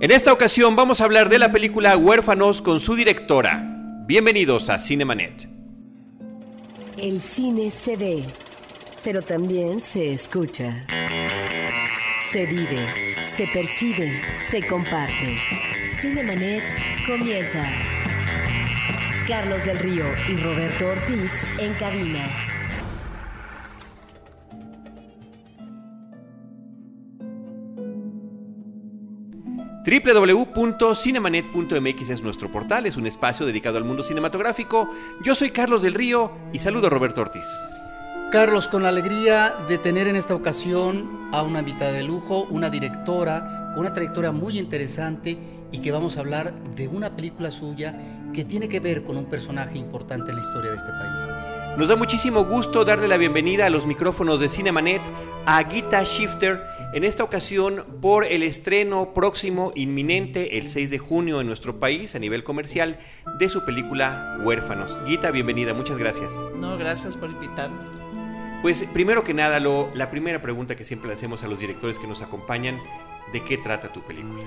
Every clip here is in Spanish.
En esta ocasión vamos a hablar de la película Huérfanos con su directora. Bienvenidos a Cinemanet. El cine se ve, pero también se escucha. Se vive, se percibe, se comparte. Cinemanet comienza. Carlos del Río y Roberto Ortiz en cabina. www.cinemanet.mx es nuestro portal, es un espacio dedicado al mundo cinematográfico. Yo soy Carlos del Río y saludo a Roberto Ortiz. Carlos, con la alegría de tener en esta ocasión a una invitada de lujo, una directora con una trayectoria muy interesante y que vamos a hablar de una película suya que tiene que ver con un personaje importante en la historia de este país. Nos da muchísimo gusto darle la bienvenida a los micrófonos de Cinemanet a Gita Shifter, en esta ocasión por el estreno próximo, inminente, el 6 de junio en nuestro país a nivel comercial, de su película Huérfanos. Gita, bienvenida, muchas gracias. No, gracias por invitarme. Pues primero que nada, lo, la primera pregunta que siempre le hacemos a los directores que nos acompañan, ¿de qué trata tu película?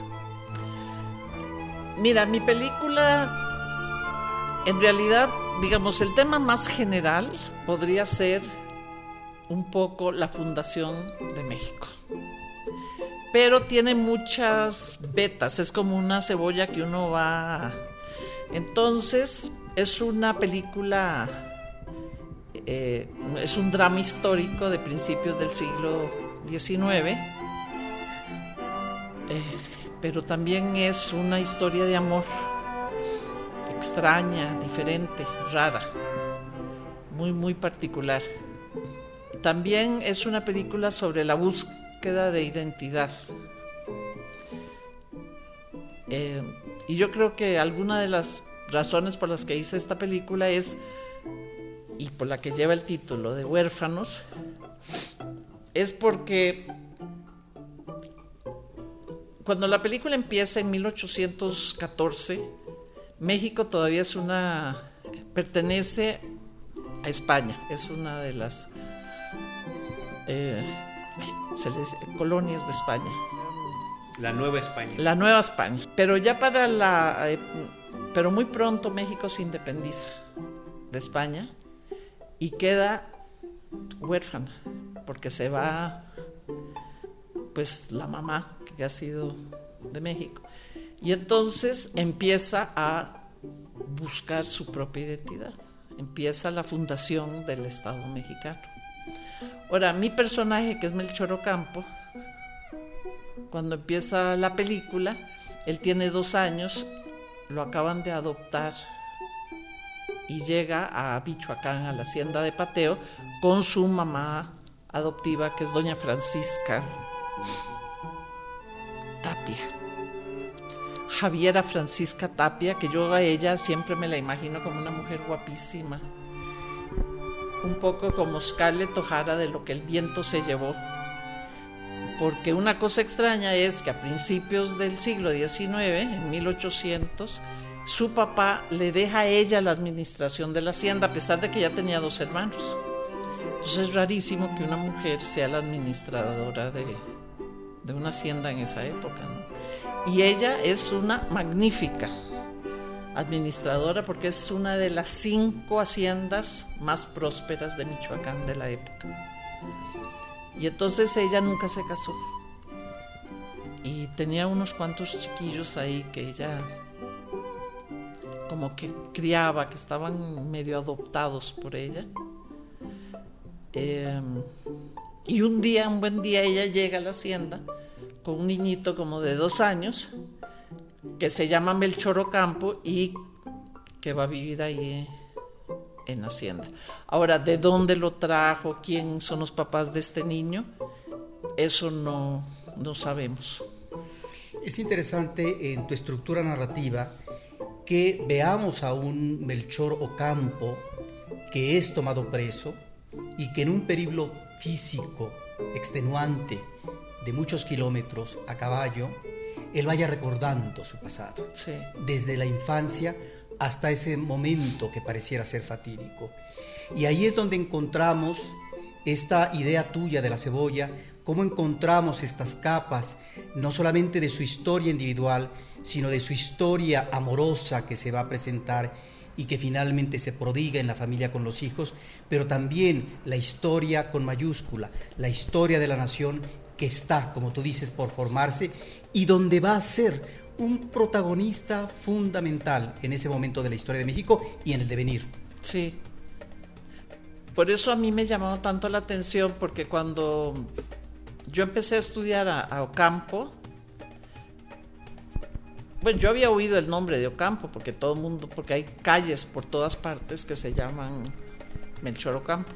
Mira, mi película, en realidad, digamos, el tema más general podría ser un poco la fundación de México. Pero tiene muchas vetas, es como una cebolla que uno va... Entonces, es una película, eh, es un drama histórico de principios del siglo XIX, eh, pero también es una historia de amor extraña, diferente, rara, muy, muy particular. También es una película sobre la búsqueda de identidad. Eh, y yo creo que alguna de las razones por las que hice esta película es, y por la que lleva el título de Huérfanos, es porque cuando la película empieza en 1814, México todavía es una, pertenece a España, es una de las eh, se les, colonias de España. La Nueva España. La Nueva España. Pero ya para la... Eh, pero muy pronto México se independiza de España y queda huérfana, porque se va pues la mamá que ha sido de México. Y entonces empieza a buscar su propia identidad. Empieza la fundación del Estado mexicano. Ahora, mi personaje, que es Melchor Ocampo, cuando empieza la película, él tiene dos años, lo acaban de adoptar y llega a Michoacán, a la hacienda de Pateo, con su mamá adoptiva, que es doña Francisca Tapia. Javiera Francisca Tapia, que yo a ella siempre me la imagino como una mujer guapísima, un poco como Scarlett O'Hara de lo que el viento se llevó. Porque una cosa extraña es que a principios del siglo XIX, en 1800, su papá le deja a ella la administración de la hacienda, a pesar de que ya tenía dos hermanos. Entonces es rarísimo que una mujer sea la administradora de, de una hacienda en esa época. Y ella es una magnífica administradora porque es una de las cinco haciendas más prósperas de Michoacán de la época. Y entonces ella nunca se casó. Y tenía unos cuantos chiquillos ahí que ella como que criaba, que estaban medio adoptados por ella. Eh, y un día, un buen día, ella llega a la hacienda con un niñito como de dos años que se llama Melchor Ocampo y que va a vivir ahí en Hacienda. Ahora, ¿de dónde lo trajo? ¿Quién son los papás de este niño? Eso no, no sabemos. Es interesante en tu estructura narrativa que veamos a un Melchor Ocampo que es tomado preso y que en un periplo físico extenuante de muchos kilómetros a caballo, él vaya recordando su pasado, desde la infancia hasta ese momento que pareciera ser fatídico. Y ahí es donde encontramos esta idea tuya de la cebolla cómo encontramos estas capas, no solamente de su historia individual, sino de su historia amorosa que se va a presentar y que finalmente se prodiga en la familia con los hijos, pero también la historia con mayúscula, la historia de la nación que está, como tú dices, por formarse y donde va a ser un protagonista fundamental en ese momento de la historia de México y en el devenir. Sí. Por eso a mí me llamó tanto la atención, porque cuando yo empecé a estudiar a, Ocampo, bueno, yo había oído el nombre de Ocampo, porque todo el mundo, porque hay calles por todas partes que se llaman Melchor Ocampo.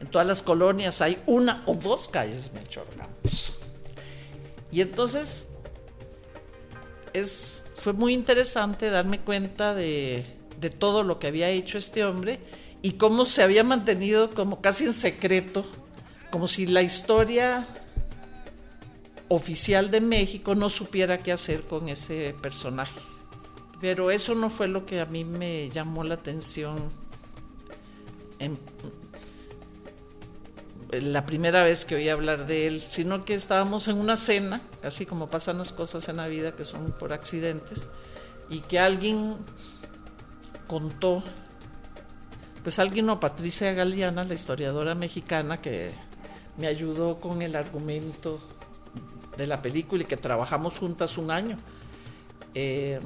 En todas las colonias hay una o dos calles Melchor Ocampo. Y entonces es, fue muy interesante darme cuenta de, de todo lo que había hecho este hombre y cómo se había mantenido como casi en secreto, como si la historia oficial de México no supiera qué hacer con ese personaje. Pero eso no fue lo que a mí me llamó la atención en, la primera vez que oí hablar de él, sino que estábamos en una cena, así como pasan las cosas en la vida que son por accidentes, y que alguien contó, pues alguien o Patricia Galeana, la historiadora mexicana que me ayudó con el argumento de la película y que trabajamos juntas un año. Eh,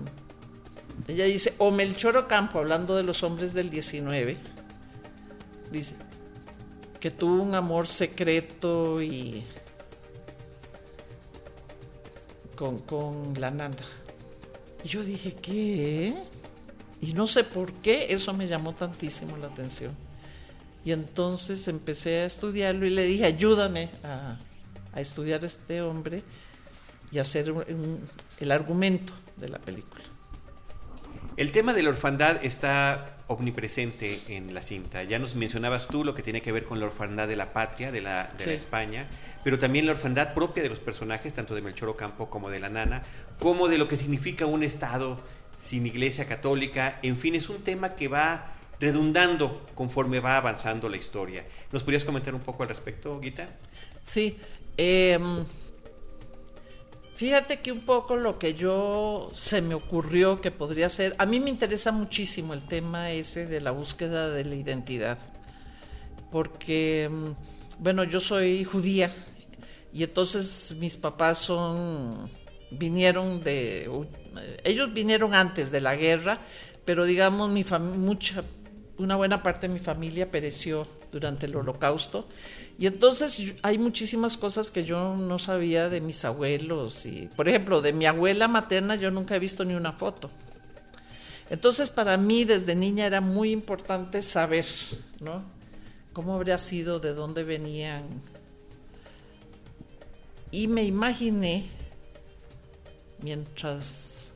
ella dice, o Melchor Ocampo, hablando de los hombres del 19, dice, que tuvo un amor secreto y con, con la nana. Y yo dije, ¿qué? Y no sé por qué eso me llamó tantísimo la atención. Y entonces empecé a estudiarlo y le dije, ayúdame a, a estudiar a este hombre y hacer el argumento de la película. El tema de la orfandad está omnipresente en la cinta. Ya nos mencionabas tú lo que tiene que ver con la orfandad de la patria, de la, de España, pero también la orfandad propia de los personajes, tanto de Melchor Ocampo como de la nana, como de lo que significa un Estado sin iglesia católica. En fin, es un tema que va redundando conforme va avanzando la historia. ¿Nos podrías comentar un poco al respecto, Guita? Sí. Eh, Fíjate que un poco lo que yo se me ocurrió que podría ser, a mí me interesa muchísimo el tema ese de la búsqueda de la identidad, porque, mm, bueno, yo soy judía y entonces mis papás son, vinieron de, ellos vinieron antes de la guerra, pero digamos, mi mucha, una buena parte de mi familia pereció durante el holocausto. Y entonces hay muchísimas cosas que yo no sabía de mis abuelos. Y, por ejemplo, de mi abuela materna yo nunca he visto ni una foto. Entonces para mí desde niña era muy importante saber, ¿no? ¿Cómo habría sido, de dónde venían? Y me imaginé, mientras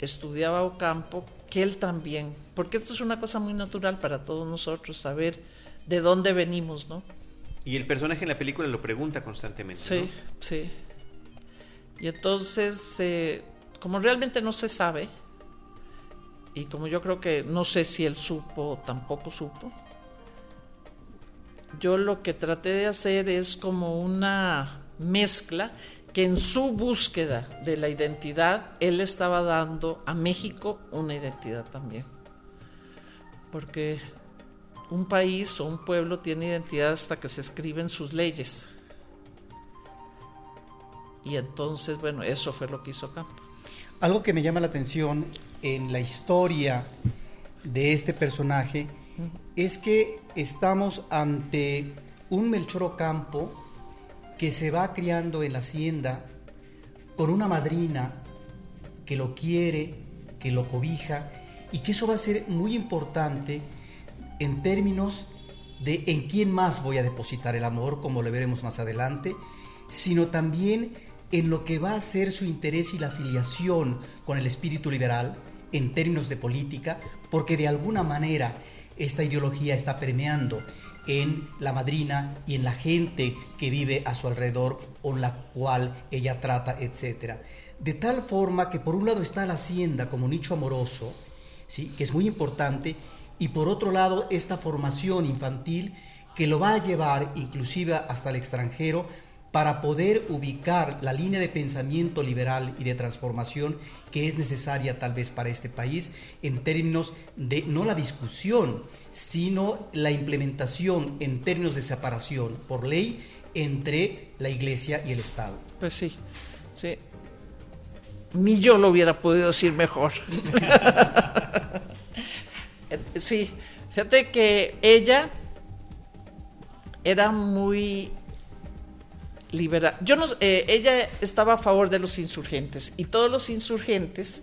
estudiaba Ocampo, que él también, porque esto es una cosa muy natural para todos nosotros, saber de dónde venimos, ¿no? Y el personaje en la película lo pregunta constantemente. Sí, sí. Y entonces, eh, como realmente no se sabe, y como yo creo que no sé si él supo, tampoco supo, yo lo que traté de hacer es como una mezcla que en su búsqueda de la identidad, él estaba dando a México una identidad también. Porque un país o un pueblo tiene identidad hasta que se escriben sus leyes. Y entonces, bueno, eso fue lo que hizo Campo. Algo que me llama la atención en la historia de este personaje es que estamos ante un Melchor Ocampo que se va criando en la hacienda con una madrina que lo quiere, que lo cobija y que eso va a ser muy importante en términos de en quién más voy a depositar el amor, como lo veremos más adelante, sino también en lo que va a ser su interés y la afiliación con el espíritu liberal en términos de política, porque de alguna manera esta ideología está permeando en la madrina y en la gente que vive a su alrededor con la cual ella trata, etc. De tal forma que por un lado está la hacienda como nicho amoroso, ¿sí? que es muy importante, y por otro lado esta formación infantil que lo va a llevar inclusive hasta el extranjero para poder ubicar la línea de pensamiento liberal y de transformación que es necesaria tal vez para este país en términos de no la discusión, sino la implementación en términos de separación por ley entre la Iglesia y el Estado. Pues sí, sí. Ni yo lo hubiera podido decir mejor. sí, fíjate que ella era muy liberal. Yo no, eh, ella estaba a favor de los insurgentes y todos los insurgentes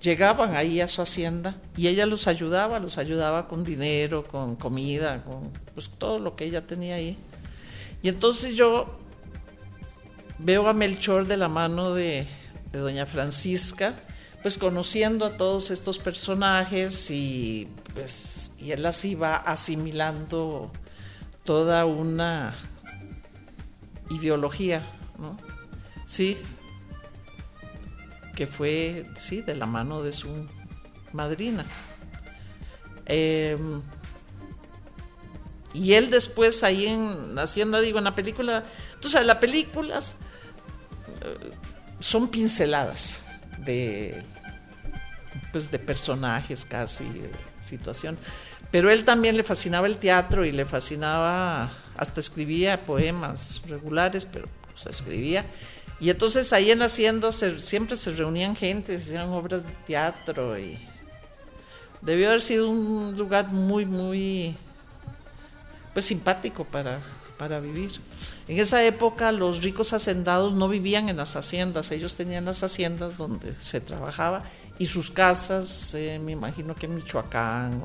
llegaban ahí a su hacienda y ella los ayudaba, los ayudaba con dinero, con comida, con pues, todo lo que ella tenía ahí. Y entonces yo veo a Melchor de la mano de, doña Francisca, pues conociendo a todos estos personajes y pues y él así va asimilando toda una ideología, ¿no? Sí, que fue, sí, de la mano de su madrina. Em, y él después ahí en Hacienda, digo, en la película, tú sabes, las películas eh, son pinceladas de, pues, de personajes casi, de situación. Pero él también le fascinaba el teatro y le fascinaba, hasta escribía poemas regulares, pero pues, escribía. Y entonces ahí en Hacienda siempre se reunían gente, se hacían obras de teatro y debió haber sido un lugar muy, muy pues simpático para, para vivir. En esa época los ricos hacendados no vivían en las haciendas, ellos tenían las haciendas donde se trabajaba y sus casas, eh, me imagino que en Michoacán,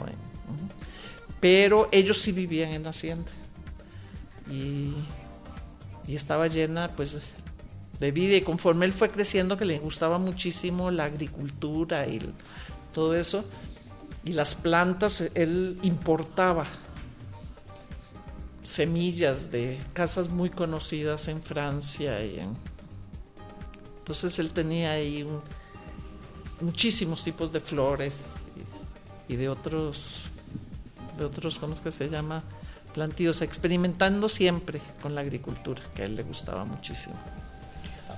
pero ellos sí vivían en la hacienda. Y, y estaba llena pues de vida y conforme él fue creciendo que le gustaba muchísimo la agricultura y todo eso y las plantas él importaba semillas de casas muy conocidas en Francia y entonces él tenía ahí muchísimos tipos de flores y, de otros de otros cómo es que se llama plantíos experimentando siempre con la agricultura que a él le gustaba muchísimo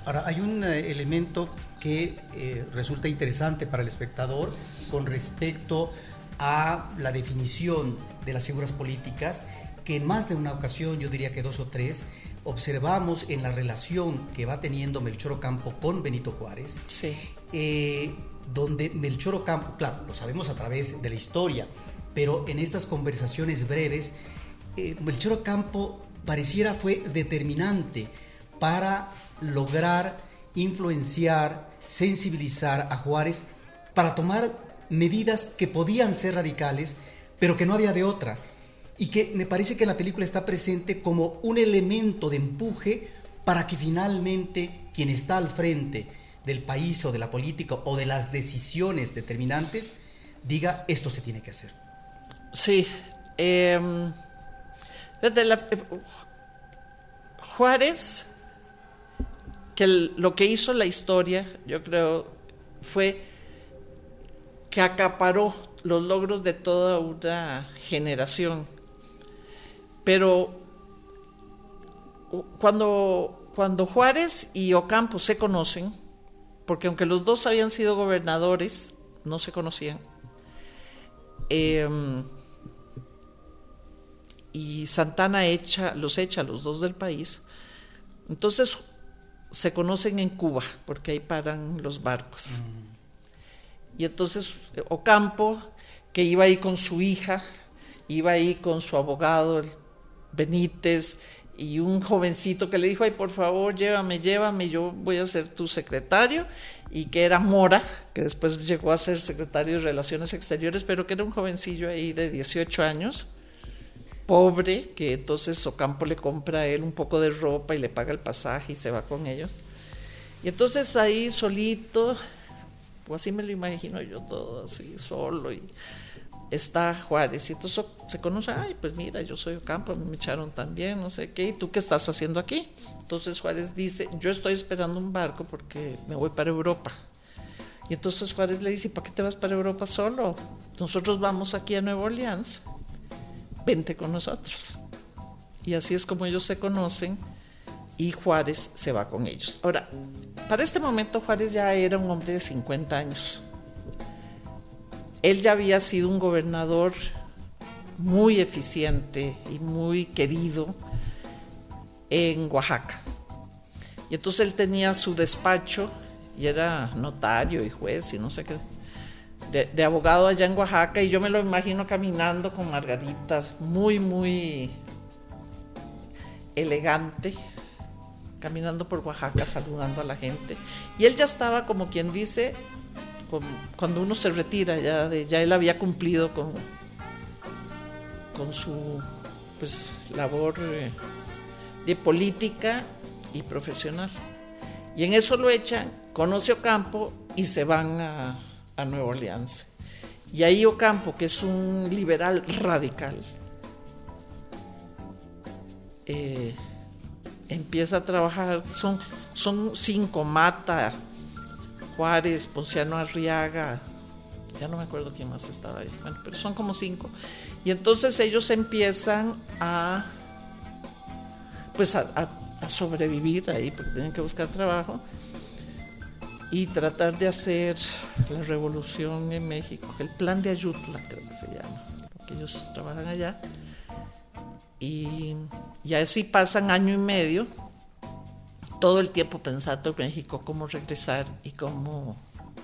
Ahora, hay un eh, elemento que eh, resulta interesante para el espectador con respecto a la definición de las figuras políticas, que en más de una ocasión, yo diría que dos o tres, observamos en la relación que va teniendo Melchor Ocampo con Benito Juárez, sí. Eh, donde Melchor Ocampo, claro, lo sabemos a través de la historia, pero en estas conversaciones breves, Melchor Ocampo pareciera fue determinante para lograr influenciar, sensibilizar a Juárez para tomar medidas que podían ser radicales, pero que no había de otra. Y que me parece que la película está presente como un elemento de empuje para que finalmente quien está al frente del país o de la política o de las decisiones determinantes diga esto se tiene que hacer. Sí. Em, eh, Juárez que lo que hizo la historia, yo creo, fue que acaparó los logros de toda una generación. Pero cuando, cuando Juárez y Ocampo se conocen, porque aunque los dos habían sido gobernadores, no se conocían, em, y Santana los echa a los dos del país, entonces se conocen en Cuba, porque ahí paran los barcos. Y entonces Ocampo, que iba ahí con su hija, iba ahí con su abogado Benítez y un jovencito que le dijo, ay, por favor, llévame, llévame, yo voy a ser tu secretario, y que era Mora, que después llegó a ser secretario de Relaciones Exteriores, pero que era un jovencillo ahí de 18 años pobre, que entonces Ocampo le compra a él un poco de ropa y le paga el pasaje y se va con ellos. Y entonces ahí solito, pues así me lo imagino yo todo así, solo, y está Juárez. Y entonces se conoce, ay, pues mira, yo soy Ocampo, me echaron también, no sé qué, ¿y tú qué estás haciendo aquí? Entonces Juárez dice, yo estoy esperando un barco porque me voy para Europa. Y entonces Juárez le dice, ¿para qué te vas para Europa solo? Nosotros vamos aquí a Nueva Orleans vente con nosotros. Y así es como ellos se conocen y Juárez se va con ellos. Ahora, para este momento Juárez ya era un hombre de 50 años. Él ya había sido un gobernador muy eficiente y muy querido en Oaxaca. Y entonces él tenía su despacho y era notario y juez y no sé qué, de, abogado allá en Oaxaca y yo me lo imagino caminando con margaritas, muy, muy elegante, caminando por Oaxaca saludando a la gente. Y él ya estaba como quien dice, cuando uno se retira, ya, de, ya él había cumplido con, con su pues, labor eh, de política y profesional. Y en eso lo echan, conoce Ocampo y se van a, a Nueva Orleans. Y ahí Ocampo, que es un liberal radical, eh, empieza a trabajar, son, son cinco, Mata, Juárez, Ponciano Arriaga, ya no me acuerdo quién más estaba ahí, bueno, pero son como cinco. Y entonces ellos empiezan a, pues a, sobrevivir ahí, porque tienen que buscar trabajo y tratar de hacer la revolución en México, el plan de Ayutla creo que se llama, que ellos trabajan allá. Y, y así pasan año y medio, todo el tiempo pensando en México, cómo regresar y cómo...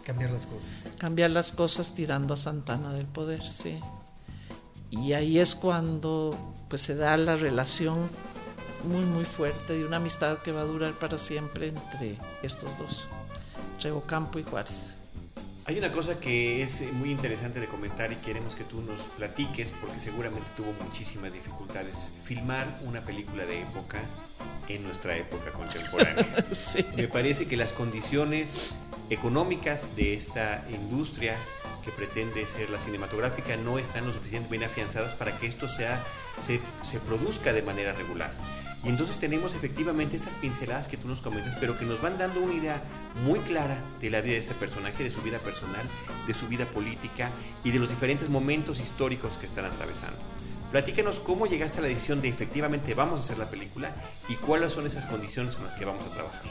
Cambiar las cosas. Cambiar las cosas tirando a Santana del poder, sí. Y ahí es cuando pues se da la relación muy muy fuerte de una amistad que va a durar para siempre entre estos dos, entre Ocampo y Juárez. Hay una cosa que es muy interesante de comentar y queremos que tú nos platiques porque seguramente tuvo muchísimas dificultades. Filmar una película de época en nuestra época contemporánea. sí. Me parece que las condiciones económicas de esta industria que pretende ser la cinematográfica no están lo suficientemente afianzadas para que esto sea, se, se produzca de manera regular. Y entonces tenemos efectivamente estas pinceladas que tú nos comentas, pero que nos van dando una idea muy clara de la vida de este personaje, de su vida personal, de su vida política y de los diferentes momentos históricos que están atravesando. Platícanos cómo llegaste a la decisión de efectivamente vamos a hacer la película y cuáles son esas condiciones con las que vamos a trabajar.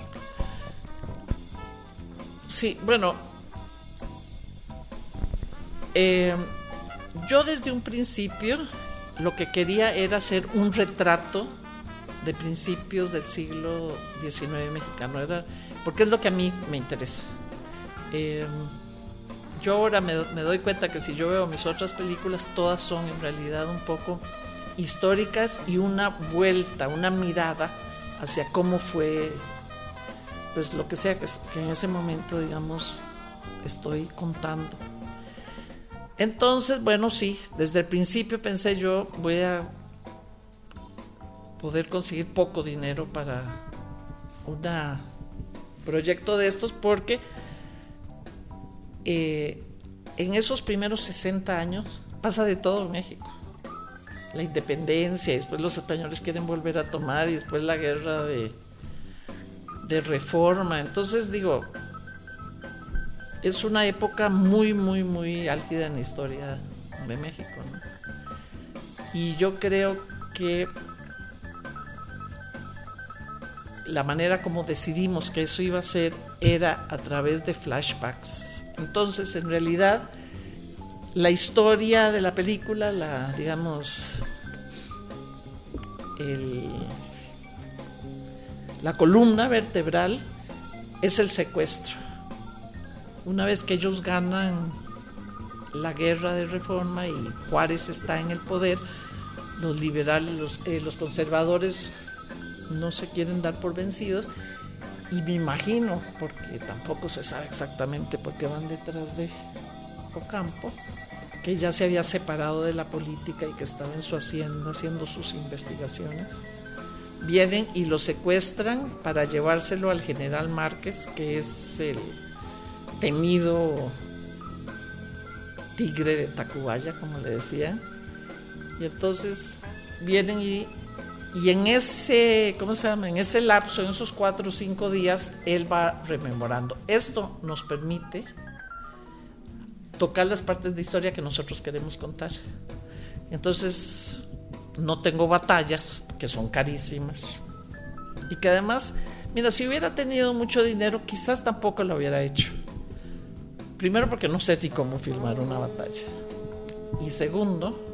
Sí, bueno, eh, yo desde un principio lo que quería era hacer un retrato de principios del siglo XIX mexicano, era, porque es lo que a mí me interesa. Eh, yo ahora me, me, doy cuenta que si yo veo mis otras películas, todas son en realidad un poco históricas y una vuelta, una mirada hacia cómo fue, pues lo que sea que, que en ese momento, digamos, estoy contando. Entonces, bueno, sí, desde el principio pensé yo, voy a poder conseguir poco dinero para un proyecto de estos porque eh, en esos primeros 60 años pasa de todo en México. La independencia, después los españoles quieren volver a tomar y después la guerra de, de reforma. Entonces digo, es una época muy, muy, muy álgida en la historia de México. ¿no? Y yo creo que la manera como decidimos que eso iba a ser era a través de flashbacks. Entonces, en realidad, la historia de la película, la, digamos, el, la columna vertebral es el secuestro. Una vez que ellos ganan la guerra de reforma y Juárez está en el poder, los liberales, los, eh, los conservadores no se quieren dar por vencidos y me imagino, porque tampoco se sabe exactamente por qué van detrás de Ocampo, que ya se había separado de la política y que estaba en su hacienda haciendo sus investigaciones. Vienen y lo secuestran para llevárselo al general Márquez, que es el temido tigre de Tacubaya, como le decían. Y entonces vienen y y en ese, ¿cómo se llama? En ese lapso, en esos cuatro o cinco días, él va rememorando. Esto nos permite tocar las partes de historia que nosotros queremos contar. Entonces, no tengo batallas, que son carísimas. Y que además, mira, si hubiera tenido mucho dinero, quizás tampoco lo hubiera hecho. Primero porque no sé ni cómo filmar una batalla. Y segundo,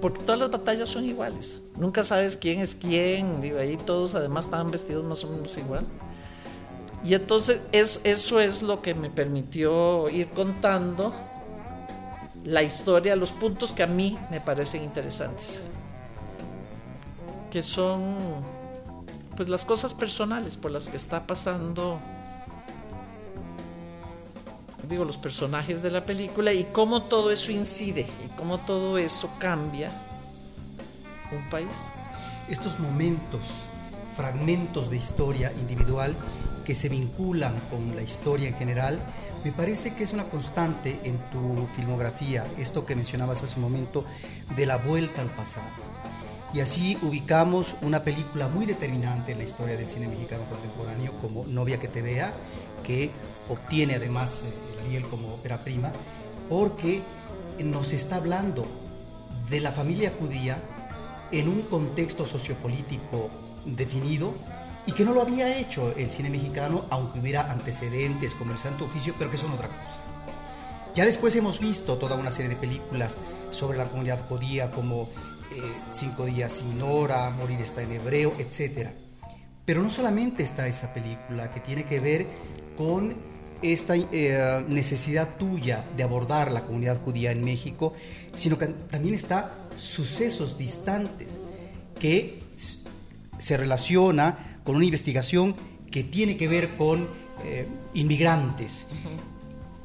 porque todas las batallas son iguales. Nunca sabes quién es quién, digo, ahí todos además estaban vestidos más o menos igual. Y entonces es, eso es lo que me permitió ir contando la historia, los puntos que a mí me parecen interesantes, que son pues las cosas personales por las que está pasando digo los personajes de la película y cómo todo eso incide y cómo todo eso cambia un país. Estos momentos, fragmentos de historia individual que se vinculan con la historia en general, me parece que es una constante en tu filmografía, esto que mencionabas hace un momento, de la vuelta al pasado. Y así ubicamos una película muy determinante en la historia del cine mexicano contemporáneo como Novia que te vea, que obtiene además el Ariel como ópera prima, porque nos está hablando de la familia judía en un contexto sociopolítico definido y que no lo había hecho el cine mexicano, aunque hubiera antecedentes como el Santo Oficio, pero que son otra cosa. Ya después hemos visto toda una serie de películas sobre la comunidad judía como eh, Cinco días sin hora, Morir está en hebreo, etc. Pero no solamente está esa película que tiene que ver con esta eh, necesidad tuya de abordar la comunidad judía en México, sino que también está sucesos distantes que se relaciona con una investigación que tiene que ver con eh, inmigrantes.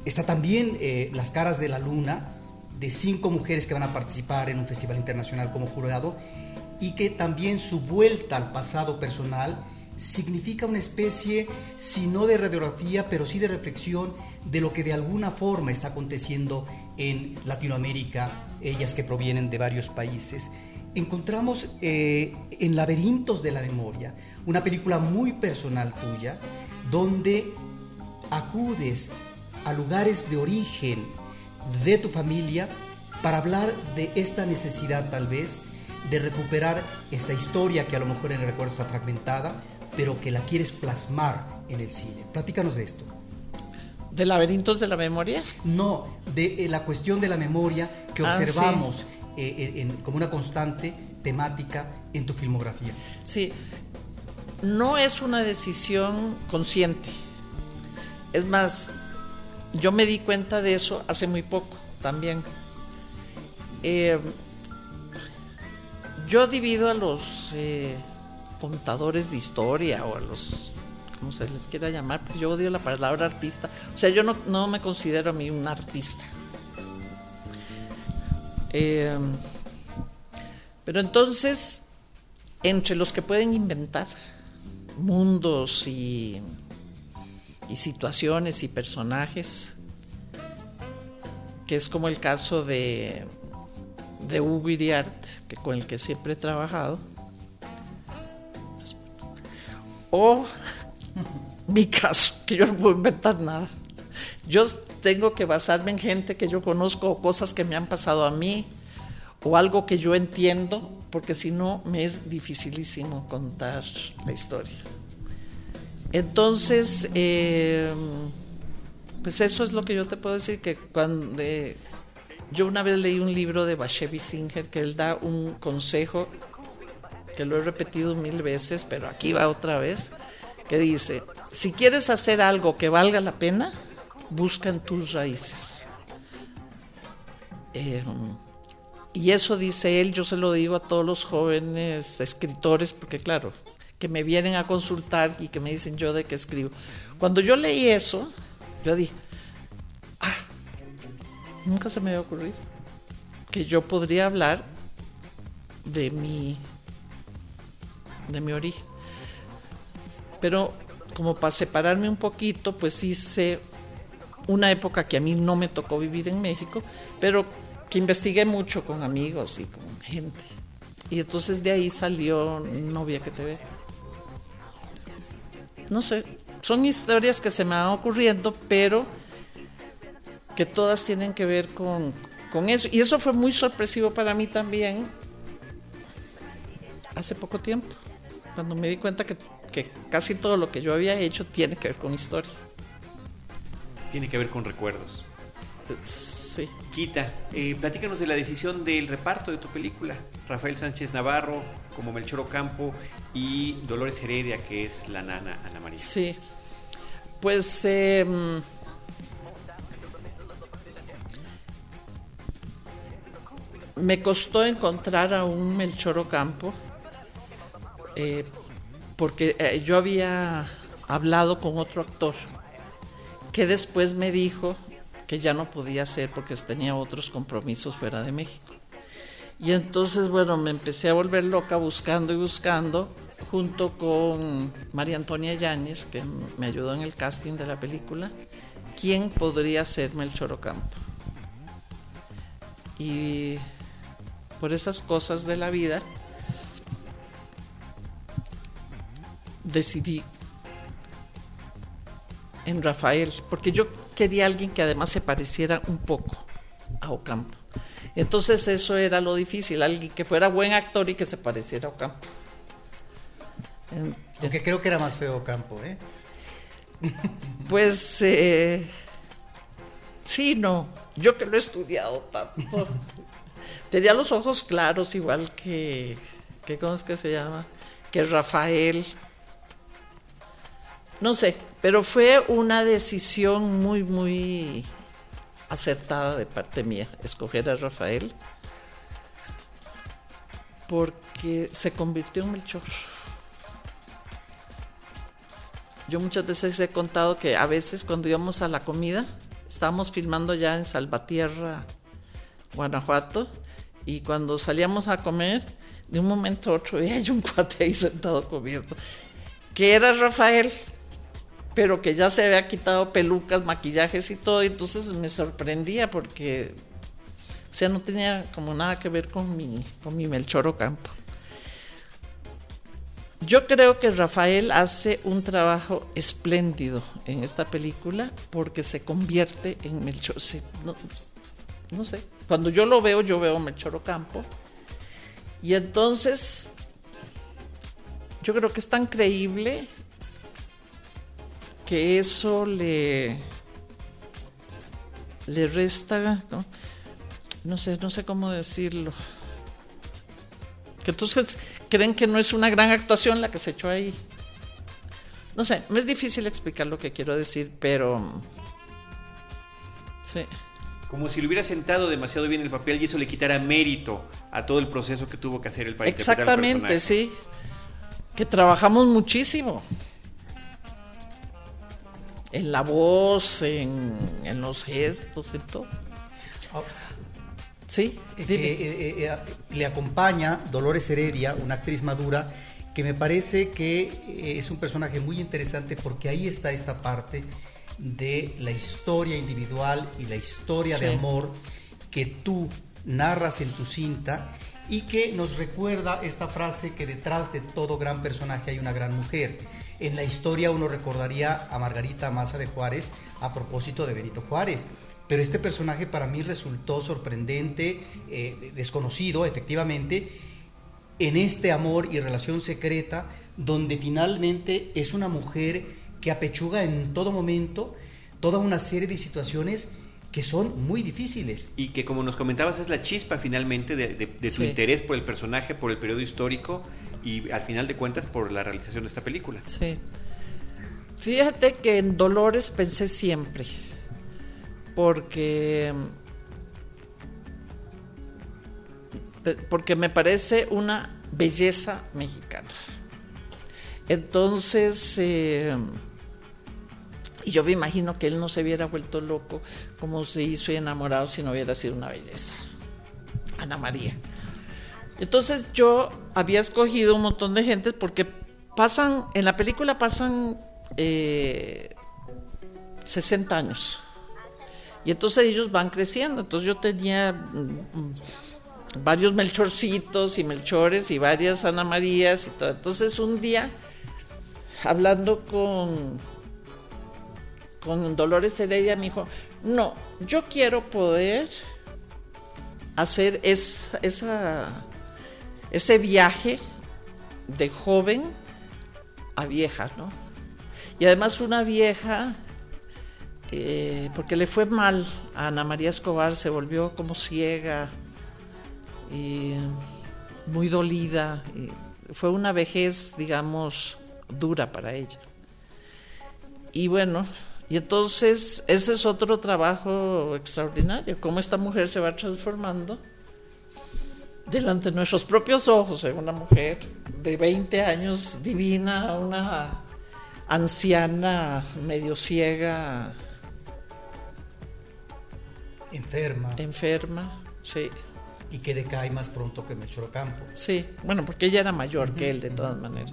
Está también eh, Las caras de la luna, de cinco mujeres que van a participar en un festival internacional como jurado, y que también su vuelta al pasado personal significa una especie, si no de radiografía, pero sí de reflexión de lo que de alguna forma está aconteciendo en Latinoamérica, ellas que provienen de varios países. Encontramos eh, en Laberintos de la Memoria una película muy personal tuya, donde acudes a lugares de origen de tu familia para hablar de esta necesidad tal vez de recuperar esta historia que a lo mejor en el recuerdo está fragmentada, pero que la quieres plasmar en el cine. Platícanos de esto. ¿De laberintos de la memoria? No, de eh, la cuestión de la memoria que ah, observamos eh, como una constante temática en tu filmografía. Sí, no es una decisión consciente. Es más, yo me di cuenta de eso hace muy poco también. Eh, yo divido a los eh, contadores de historia o a los, como se les quiera llamar, pues yo odio la palabra artista. O sea, yo no, me considero a mí un artista. Eh, pero entonces, entre los que pueden inventar, mundos y, situaciones y personajes, que es como el caso de, de Hugo Iriart, que con el que siempre he trabajado, o mi caso, que yo no puedo inventar nada. Yo tengo que basarme en gente que yo conozco o cosas que me han pasado a mí o algo que yo entiendo porque si no me es dificilísimo contar la historia. Entonces, eh, pues eso es lo que yo te puedo decir, que cuando yo una vez leí un libro de Bashevi Singer que él da un consejo, que lo he repetido mil veces, pero aquí va otra vez, que dice, si quieres hacer algo que valga la pena, busca en tus raíces. Eh, y eso dice él, yo se lo digo a todos los jóvenes escritores, porque claro, que me vienen a consultar y que me dicen yo de qué escribo. Cuando yo leí eso, yo dije, ah, nunca se me había ocurrido que yo podría hablar de mi, de mi origen. Pero como para separarme un poquito, pues hice una época que a mí no me tocó vivir en México, pero que investigué mucho con amigos y con gente. Y entonces de ahí salió Novia que te ve. No sé, son historias que se me van ocurriendo, pero que todas tienen que ver con, con eso. Y eso fue muy sorpresivo para mí también, hace poco tiempo, cuando me di cuenta que, que casi todo lo que yo había hecho tiene que ver con historia. Tiene que ver con recuerdos. Sí. Quita, eh, platícanos de la decisión del reparto de tu película. Rafael Sánchez Navarro como Melchor Ocampo y Dolores Heredia, que es la nana Ana María. Sí. Pues eh, me costó encontrar a un Melchor Ocampo eh, porque eh, yo había hablado con otro actor que después me dijo que ya no podía hacer porque tenía otros compromisos fuera de México. Y entonces, bueno, me empecé a volver loca buscando y buscando, junto con María Antonia Yáñez, que me ayudó en el casting de la película, quién podría ser Melchor Ocampo. Y por esas cosas de la vida, decidí en Rafael, porque yo quería alguien que además se pareciera un poco a Ocampo. Entonces eso era lo difícil, alguien que fuera buen actor y que se pareciera a Ocampo. Aunque creo que era más feo Ocampo, ¿eh? Pues eh, sí, no. Yo que lo he estudiado tanto. Tenía los ojos claros, igual que, que. ¿Cómo es que se llama? Que Rafael. No sé, pero fue una decisión muy, muy acertada de parte mía, escoger a Rafael, porque se convirtió en Melchor. Yo muchas veces he contado que a veces cuando íbamos a la comida, estábamos filmando ya en Salvatierra, Guanajuato, y cuando salíamos a comer, de un momento a otro, hay un cuate ahí sentado comiendo, que era Rafael pero que ya se había quitado pelucas, maquillajes y todo, y entonces me sorprendía porque, o sea, no tenía como nada que ver con mi, con mi Melchor Ocampo. Yo creo que Rafael hace un trabajo espléndido en esta película porque se convierte en Melchor. no, no, sé, cuando yo lo veo, yo veo Melchor Ocampo. Y entonces, yo creo que es tan creíble que eso le, le resta, ¿no? sé, no sé cómo decirlo. Que entonces creen que no es una gran actuación la que se echó ahí. No sé, me es difícil explicar lo que quiero decir, pero sí. Como si le hubiera sentado demasiado bien el papel y eso le quitara mérito a todo el proceso que tuvo que hacer el para Exactamente, sí. Que trabajamos muchísimo en la voz, en, los gestos, en todo. Ah. sí, eh, eh, eh, le acompaña Dolores Heredia, una actriz madura, que me parece que es un personaje muy interesante porque ahí está esta parte de la historia individual y la historia de amor que tú narras en tu cinta y que nos recuerda esta frase que detrás de todo gran personaje hay una gran mujer. En la historia uno recordaría a Margarita Maza de Juárez a propósito de Benito Juárez. Pero este personaje para mí resultó sorprendente, eh, desconocido efectivamente, en este amor y relación secreta, donde finalmente es una mujer que apechuga en todo momento toda una serie de situaciones que son muy difíciles. Y que como nos comentabas es la chispa finalmente de, su interés por el personaje, por el periodo histórico y al final de cuentas por la realización de esta película. Sí. Fíjate que en Dolores pensé siempre, porque porque me parece una belleza mexicana. Entonces, eh, y yo me imagino que él no se hubiera vuelto loco como se hizo y enamorado si no hubiera sido una belleza. Ana María. Entonces yo había escogido un montón de gente porque pasan, en la película pasan 60 eh, años. Y entonces ellos van creciendo. Entonces yo tenía mm, varios Melchorcitos y Melchores y varias Ana Marías y todo. Entonces un día, hablando con, con Dolores Heredia, me dijo, no, yo quiero poder hacer esa ese viaje de joven a vieja, ¿no? Y además una vieja, eh, porque le fue mal a Ana María Escobar, se volvió como ciega y muy dolida. Fue una vejez, digamos, dura para ella. Y bueno, y entonces ese es otro trabajo extraordinario, cómo esta mujer se va transformando delante de nuestros propios ojos, en una mujer de 20 años divina, una anciana medio ciega. Enferma. Enferma, sí. Y que decae más pronto que Melchor Ocampo. Sí, bueno, porque ella era mayor que él de todas maneras.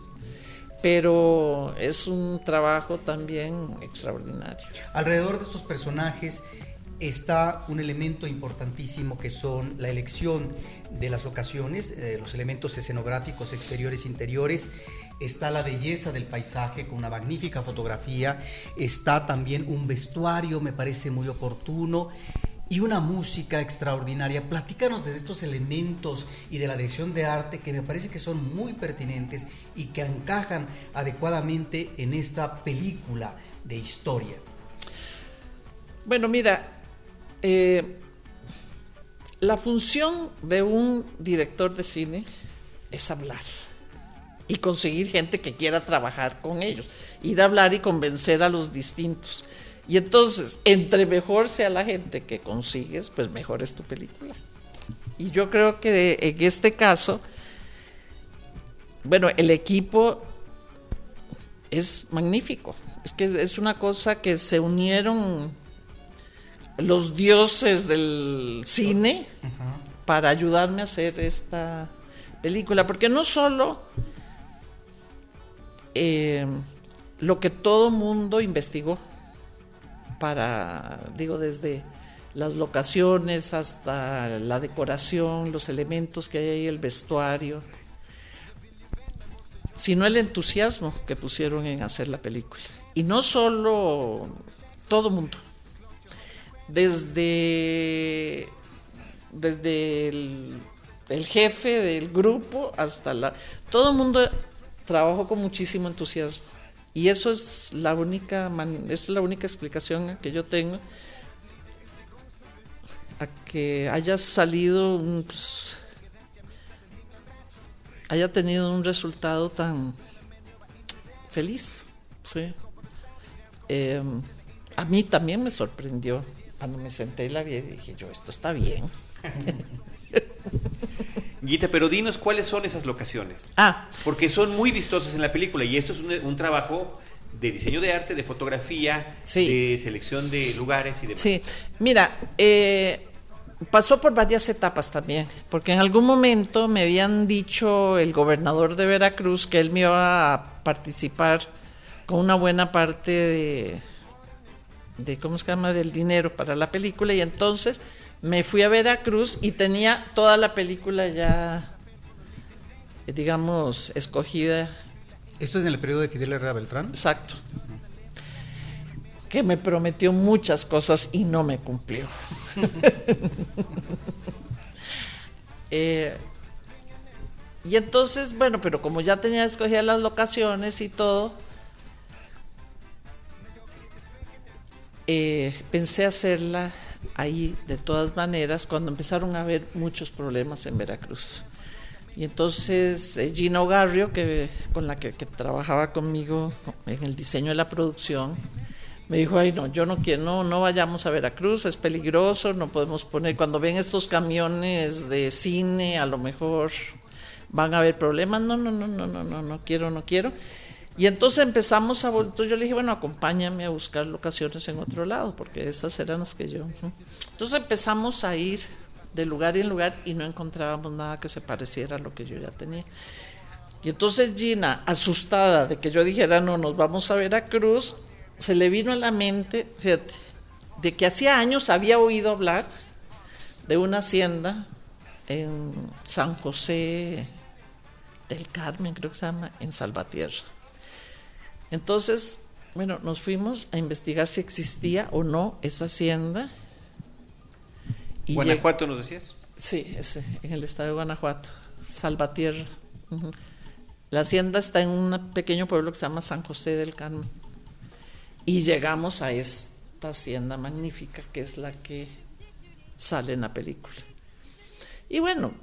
Pero es un trabajo también extraordinario. Alrededor de estos personajes está un elemento importantísimo que son la elección de las locaciones, eh, los elementos escenográficos exteriores interiores. Está la belleza del paisaje con una magnífica fotografía. Está también un vestuario, me parece muy oportuno. Y una música extraordinaria. Platícanos de estos elementos y de la dirección de arte que me parece que son muy pertinentes y que encajan adecuadamente en esta película de historia. Bueno, mira, eh, la función de un director de cine es hablar y conseguir gente que quiera trabajar con ellos, ir a hablar y convencer a los distintos. Y entonces, entre mejor sea la gente que consigues, pues mejor es tu película. Y yo creo que en este caso, bueno, el equipo es magnífico. Es que es una cosa que se unieron los dioses del cine para ayudarme a hacer esta película, porque no solo eh, lo que todo mundo investigó para, digo, desde las locaciones hasta la decoración, los elementos que hay ahí, el vestuario, sino el entusiasmo que pusieron en hacer la película. Y no solo todo mundo desde, desde el, jefe del grupo hasta la... Todo el mundo trabajó con muchísimo entusiasmo. Y eso es la única, es la única explicación que yo tengo a que haya salido, pues, haya tenido un resultado tan feliz. ¿sí? Em, a mí también me sorprendió cuando me senté y la vi, dije yo, esto está bien. Guita, pero dinos cuáles son esas locaciones. Ah. Porque son muy vistosas en la película y esto es un, trabajo de diseño de arte, de fotografía, de selección de lugares y demás. Sí, mira, eh, pasó por varias etapas también, porque en algún momento me habían dicho el gobernador de Veracruz que él me iba a participar con una buena parte de de ¿cómo se llama? del dinero para la película y entonces me fui a Veracruz y tenía toda la película ya digamos escogida. ¿Esto es en el periodo de Fidel Herrera Beltrán? Exacto. Que me prometió muchas cosas y no me cumplió. Eh, y entonces, bueno, pero como ya tenía escogidas las locaciones y todo, Eh, pensé hacerla ahí de todas maneras cuando empezaron a haber muchos problemas en Veracruz. Y entonces eh, Gina Ogarrio, que, con la que, trabajaba conmigo en el diseño de la producción, me dijo, ay no, yo no quiero, no, no vayamos a Veracruz, es peligroso, no podemos poner, cuando ven estos camiones de cine, a lo mejor van a haber problemas, no, no, no, no, no, no, no quiero, no quiero. Y entonces empezamos a volver, yo le dije, bueno, acompáñame a buscar locaciones en otro lado, porque esas eran las que yo. Entonces empezamos a ir de lugar en lugar y no encontrábamos nada que se pareciera a lo que yo ya tenía. Y entonces Gina, asustada de que yo dijera, no, nos vamos a ver a Cruz, se le vino a la mente, fíjate, de que hacía años había oído hablar de una hacienda en San José del Carmen, creo que se llama, en Salvatierra entonces, bueno, nos fuimos a investigar si existía o no esa hacienda. Y ¿Guanajuato nos decías? Sí, en el estado de Guanajuato, Salvatierra. La hacienda está en un pequeño pueblo que se llama San José del Carmen. Y llegamos a esta hacienda magnífica que es la que sale en la película. Y bueno,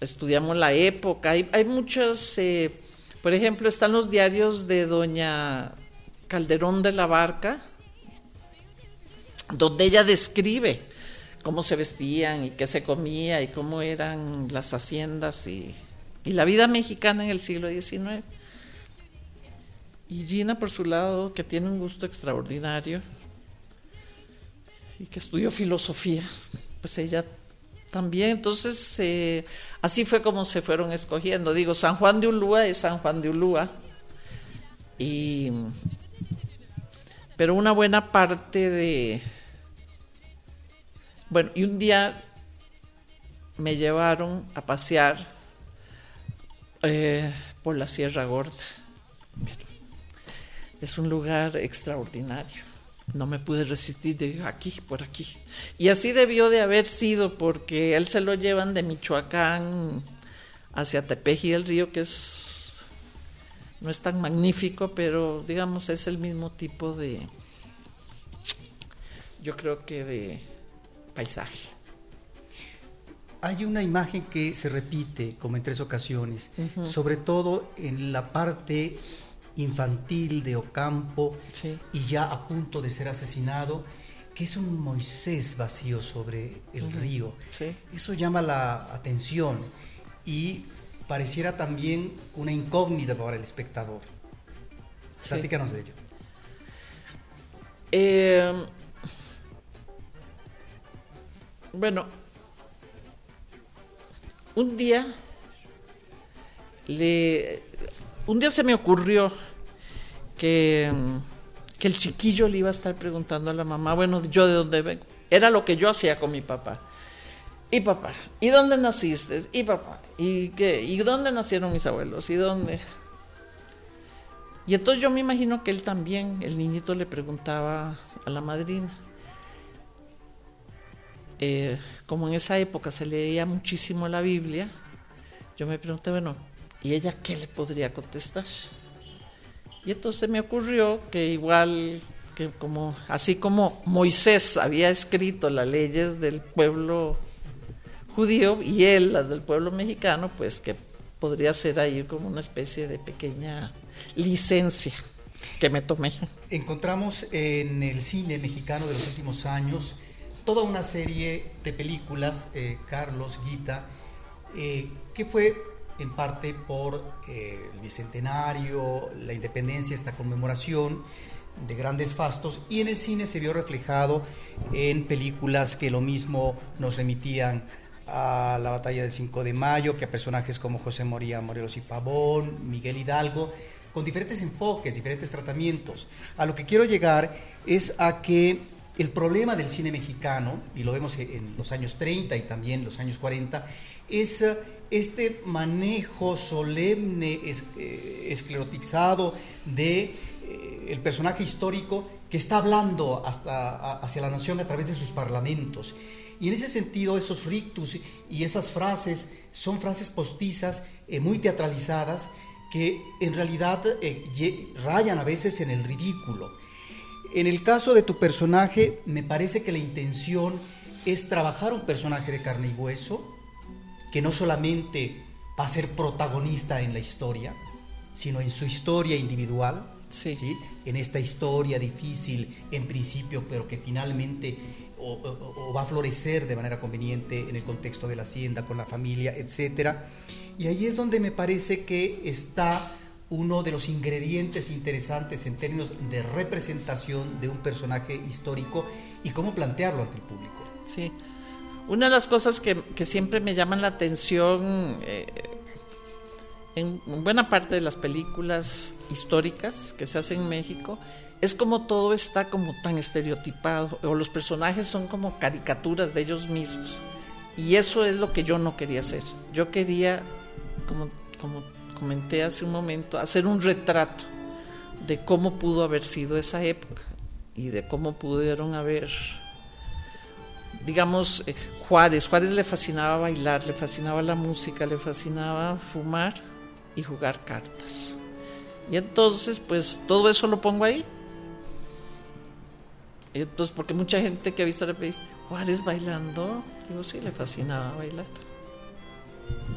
estudiamos la época. Hay, hay muchos, eh, por ejemplo, están los diarios de doña Calderón de la Barca, donde ella describe cómo se vestían y qué se comía y cómo eran las haciendas y, la vida mexicana en el siglo XIX. Y Gina, por su lado, que tiene un gusto extraordinario y que estudió filosofía, pues ella también. Entonces, eh, así fue como se fueron escogiendo. Digo, San Juan de Ulúa es San Juan de Ulúa. Y, pero una buena parte de... Bueno, y un día me llevaron a pasear eh, por la Sierra Gorda. Es un lugar extraordinario. No me pude resistir de aquí, por aquí. Y así debió de haber sido, porque él se lo llevan de Michoacán hacia Tepeji del Río, que es no es tan magnífico, pero digamos es el mismo tipo de, yo creo que de paisaje. Hay una imagen que se repite como en tres ocasiones, sobre todo en la parte infantil de Ocampo y ya a punto de ser asesinado, que es un Moisés vacío sobre el río. Eso llama la atención y pareciera también una incógnita para el espectador. Platícanos de ello. Eh, bueno, un día le un día se me ocurrió que, que, el chiquillo le iba a estar preguntando a la mamá, bueno, yo de dónde vengo. Era lo que yo hacía con mi papá. Y papá, ¿y dónde naciste? Y papá, ¿y qué? ¿Y dónde nacieron mis abuelos? ¿Y dónde? Y entonces yo me imagino que él también, el niñito le preguntaba a la madrina. Eh, como en esa época se leía muchísimo la Biblia, yo me pregunté, bueno, ¿y ella qué le podría contestar? Y entonces me ocurrió que igual que como así como Moisés había escrito las leyes del pueblo judío y él las del pueblo mexicano, pues que podría ser ahí como una especie de pequeña licencia que me tomé. Encontramos en el cine mexicano de los últimos años toda una serie de películas, eh, Carlos, Guita, eh, que fue en parte por eh, el bicentenario, la independencia, esta conmemoración de grandes fastos, y en el cine se vio reflejado en películas que lo mismo nos remitían a la batalla del 5 de mayo, que a personajes como José Moría Morelos y Pavón, Miguel Hidalgo, con diferentes enfoques, diferentes tratamientos. A lo que quiero llegar es a que el problema del cine mexicano, y lo vemos en los años 30 y también los años 40, es este manejo solemne, eh, esclerotizado de eh, el personaje histórico que está hablando hasta hacia la nación a través de sus parlamentos. Y en ese sentido, esos rictus y esas frases son frases postizas, eh, muy teatralizadas, que en realidad rayan a veces en el ridículo. En el caso de tu personaje, me parece que la intención es trabajar un personaje de carne y hueso, que no solamente va a ser protagonista en la historia, sino en su historia individual, sí. en esta historia difícil en principio, pero que finalmente o, va a florecer de manera conveniente en el contexto de la hacienda, con la familia, etc. Y ahí es donde me parece que está uno de los ingredientes interesantes en términos de representación de un personaje histórico y cómo plantearlo ante el público. Sí. Una de las cosas que, siempre me llaman la atención eh, en buena parte de las películas históricas que se hacen en México es como todo está como tan estereotipado o los personajes son como caricaturas de ellos mismos. Y eso es lo que yo no quería hacer. Yo quería, como, como comenté hace un momento, hacer un retrato de cómo pudo haber sido esa época y de cómo pudieron haber digamos, eh, Juárez. Juárez le fascinaba bailar, le fascinaba la música, le fascinaba fumar y jugar cartas. Y entonces, pues todo eso lo pongo ahí. Entonces, porque mucha gente que ha visto la dice, Juárez bailando, digo, sí, le fascinaba bailar.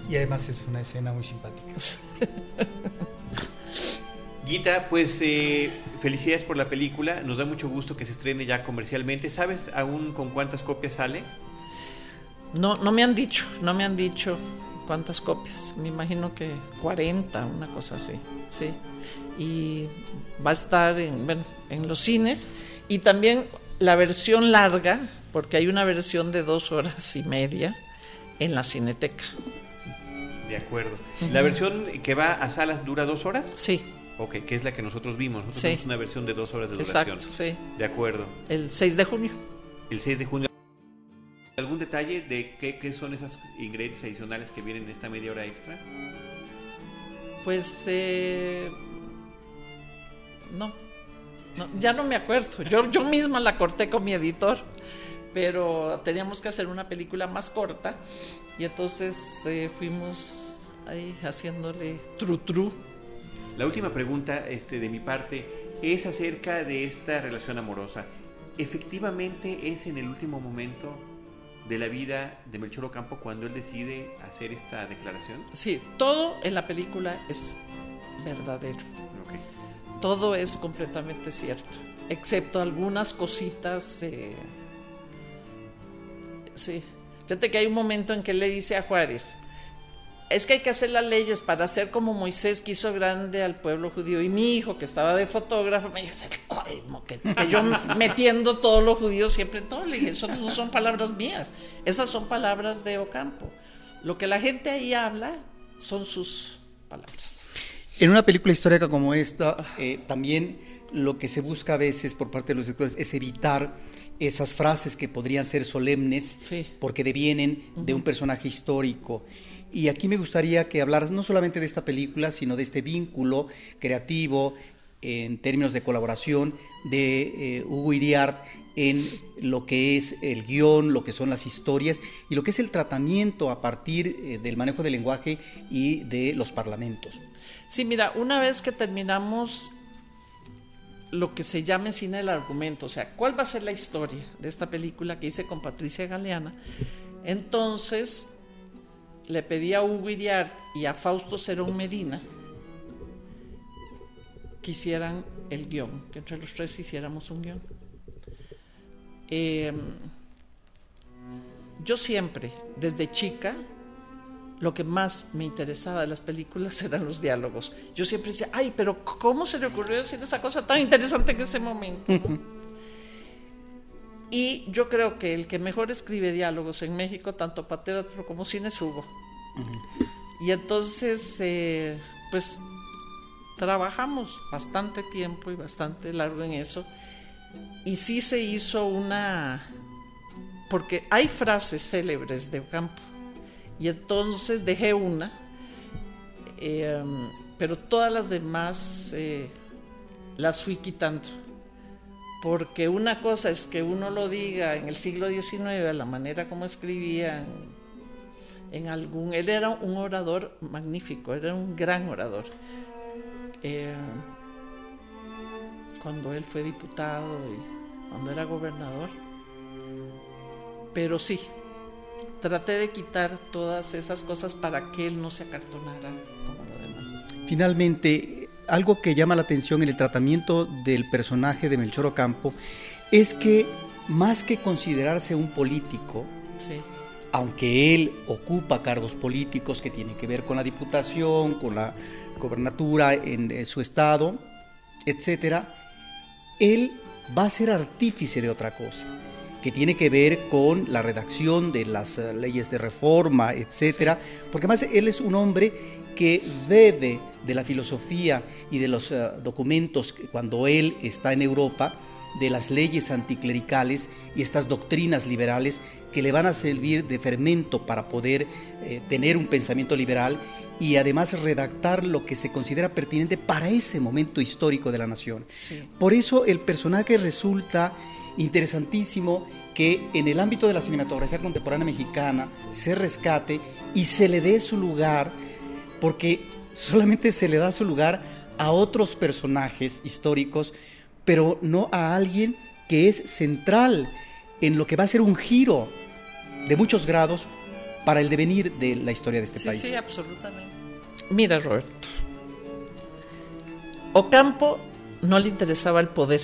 Y además es una escena muy simpática. Guita, pues eh, felicidades por la película. Nos da mucho gusto que se estrene ya comercialmente. ¿Sabes aún con cuántas copias sale? No, no me han dicho, no me han dicho cuántas copias. Me imagino que 40, una cosa así. Sí. Y va a estar en, bueno, en los cines. Y también la versión larga, porque hay una versión de dos horas y media en la cineteca. De acuerdo. ¿La versión que va a salas dura dos horas? Sí. Ok, que es la que nosotros vimos. Nosotros Sí. vimos una versión de dos horas de duración. Exacto, sí. De acuerdo. El 6 de junio. El 6 de junio. ¿Algún detalle de qué, qué son esos ingredientes adicionales que vienen en esta media hora extra? Pues eh, no, no, ya no me acuerdo. Yo, yo misma la corté con mi editor, pero teníamos que hacer una película más corta y entonces eh, fuimos ahí haciéndole tru tru. La última pregunta este, de mi parte es acerca de esta relación amorosa. ¿Efectivamente es en el último momento de la vida de Melchor Ocampo cuando él decide hacer esta declaración? Sí, todo en la película es verdadero. Todo es completamente cierto, excepto algunas cositas. eh, sí, fíjate que hay un momento en que él le dice a Juárez, es que hay que hacer las leyes para hacer como Moisés que hizo grande al pueblo judío. Y mi hijo, que estaba de fotógrafo, me dice, el colmo, que, que yo metiendo todos los judíos siempre en todo. Le dije, eso no son palabras mías, esas son palabras de Ocampo. Lo que la gente ahí habla son sus palabras. En una película histórica como esta, eh, también lo que se busca a veces por parte de los directores es evitar esas frases que podrían ser solemnes Sí. porque devienen de un personaje histórico. Y aquí me gustaría que hablaras no solamente de esta película, sino de este vínculo creativo en términos de colaboración de eh, Hugo Iriart en lo que es el guion, lo que son las historias y lo que es el tratamiento a partir eh, del manejo del lenguaje y de los parlamentos. Sí, mira, una vez que terminamos lo que se llama en cine argumento, o sea, cuál va a ser la historia de esta película que hice con Patricia Galeana, entonces le pedí a Hugo Iriart y a Fausto Cerón Medina que hicieran el guion, que entre los tres hiciéramos un guion. Eh, yo siempre, desde chica, lo que más me interesaba de las películas eran los diálogos. Yo siempre decía, ay, pero ¿cómo se le ocurrió decir esa cosa tan interesante en ese momento? no?". y yo creo que el que mejor escribe diálogos en México, tanto para teatro como cine, es Hugo. Y entonces, eh, pues trabajamos bastante tiempo y bastante largo en eso. Y sí se hizo una... Porque hay frases célebres de Ocampo. Y entonces dejé una, eh, pero todas las demás eh, las fui quitando. Porque una cosa es que uno lo diga en el siglo XIX, la manera como escribían, en algún... Él era un orador magnífico, era un gran orador. Eh, cuando él fue diputado y cuando era gobernador. Pero sí, traté de quitar todas esas cosas para que él no se acartonara como lo demás. Finalmente, algo que llama la atención en el tratamiento del personaje de Melchor Ocampo es que más que considerarse un político, Sí, aunque él ocupa cargos políticos que tienen que ver con la diputación, con la gobernatura en eh, su estado, etcétera, él va a ser artífice de otra cosa, que tiene que ver con la redacción de las eh, leyes de reforma, etcétera, porque además él es un hombre que bebe de la filosofía y de los eh, documentos cuando él está en Europa, de las leyes anticlericales y estas doctrinas liberales que le van a servir de fermento para poder eh, tener un pensamiento liberal y además redactar lo que se considera pertinente para ese momento histórico de la nación. sí. Por eso el personaje resulta interesantísimo que en el ámbito de la cinematografía contemporánea mexicana se rescate y se le dé su lugar, porque solamente se le da su lugar a otros personajes históricos, pero no a alguien que es central en lo que va a ser un giro de muchos grados para el devenir de la historia de este país. Sí, absolutamente. Mira, Roberto, Ocampo no le interesaba el poder,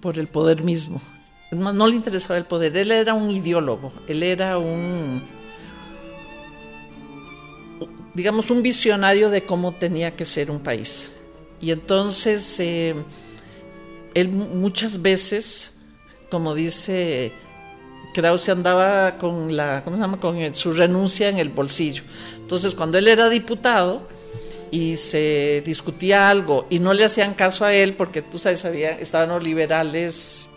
por el poder mismo. No, le interesaba el poder, él era un ideólogo, él era un, digamos, un visionario de cómo tenía que ser un país. Y entonces, eh, él muchas veces, como dice Krause, andaba con, la, ¿cómo se llama? con su renuncia en el bolsillo. Entonces, cuando él era diputado, y se discutía algo y no le hacían caso a él porque tú sabes, había, estaban los liberales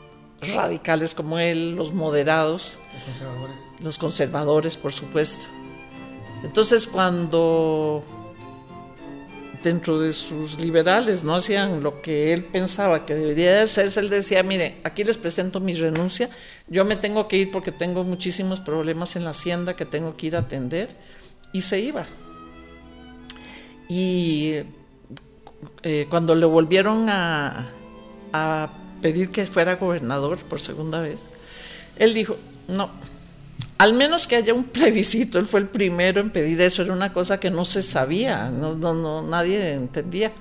radicales como él, los moderados, los conservadores, los conservadores por supuesto. Entonces cuando dentro de sus liberales no hacían lo que él pensaba que debería hacer, él decía, mire, aquí les presento mi renuncia, yo me tengo que ir porque tengo muchísimos problemas en la hacienda que tengo que ir a atender, y se iba. Y eh, cuando le volvieron a, pedir que fuera gobernador por segunda vez, él dijo, no, al menos que haya un plebiscito, él fue el primero en pedir eso, era una cosa que no se sabía, no, no, nadie entendía.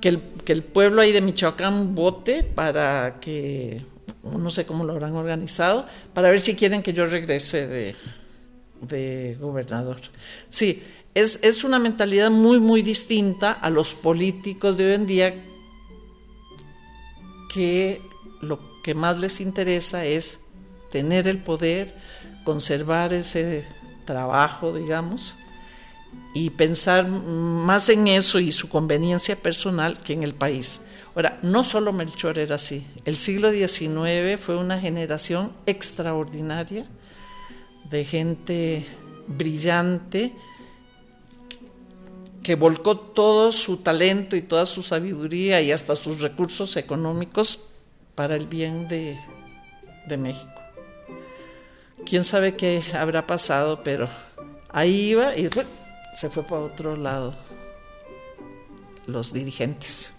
Que el, que el, pueblo ahí de Michoacán vote para que, no sé cómo lo habrán organizado, para ver si quieren que yo regrese de, de gobernador. Sí, es, una mentalidad muy, muy distinta a los políticos de hoy en día que lo que más les interesa es tener el poder, conservar ese trabajo, digamos, y pensar más en eso y su conveniencia personal que en el país. Ahora, no solo Melchor era así. El siglo XIX fue una generación extraordinaria de gente brillante, que volcó todo su talento y toda su sabiduría y hasta sus recursos económicos para el bien de, México. Quién sabe qué habrá pasado, pero ahí iba y se fue para otro lado los dirigentes.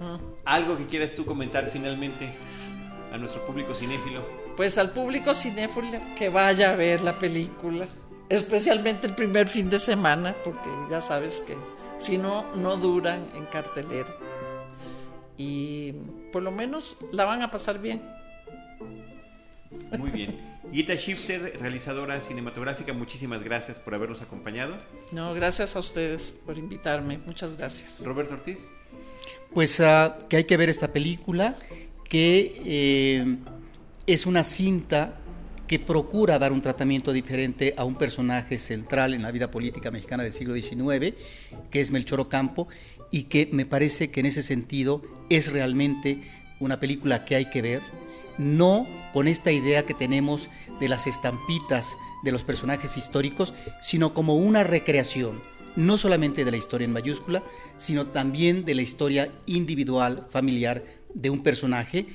Ah. ¿Algo que quieras tú comentar finalmente a nuestro público cinéfilo? Pues al público cinéfilo que vaya a ver la película especialmente el primer fin de semana, porque ya sabes que si no, no duran en cartelera. Y por lo menos la van a pasar bien. Muy bien. Gita Shifter, realizadora cinematográfica, muchísimas gracias por habernos acompañado. No, gracias a ustedes por invitarme. Muchas gracias. Roberto Ortiz. Pues uh, que hay que ver esta película, que eh, es una cinta que procura dar un tratamiento diferente a un personaje central en la vida política mexicana del siglo XIX, que es Melchor Ocampo, y que me parece que en ese sentido es realmente una película que hay que ver, no con esta idea que tenemos de las estampitas de los personajes históricos, sino como una recreación, no solamente de la historia en mayúscula, sino también de la historia individual, familiar de un personaje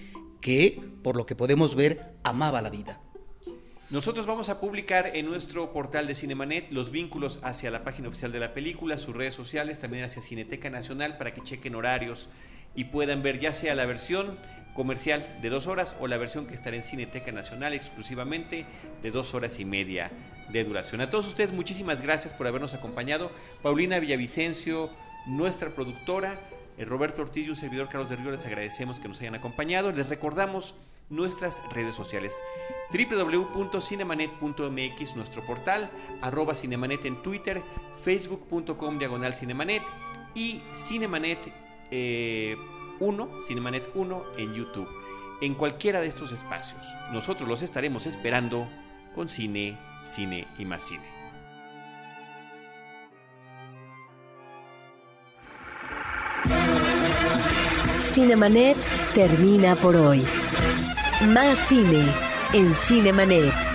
que, por lo que podemos ver, amaba la vida. Nosotros vamos a publicar en nuestro portal de Cinemanet los vínculos hacia la página oficial de la película, sus redes sociales, también hacia Cineteca Nacional para que chequen horarios y puedan ver ya sea la versión comercial de dos horas o la versión que estará en Cineteca Nacional exclusivamente de dos horas y media de duración. A todos ustedes muchísimas gracias por habernos acompañado. Paulina Villavicencio, nuestra productora, eh, Roberto Ortiz y un servidor Carlos de Río, les agradecemos que nos hayan acompañado. Les recordamos nuestras redes sociales www.cinemanet.mx, nuestro portal, arroba cinemanet en Twitter, facebook.com diagonal cinemanet y cinemanet 1, eh, cinemanet 1 en YouTube. En cualquiera de estos espacios, nosotros los estaremos esperando con cine, cine y más cine. Cinemanet termina por hoy. Más cine en Cinemanet.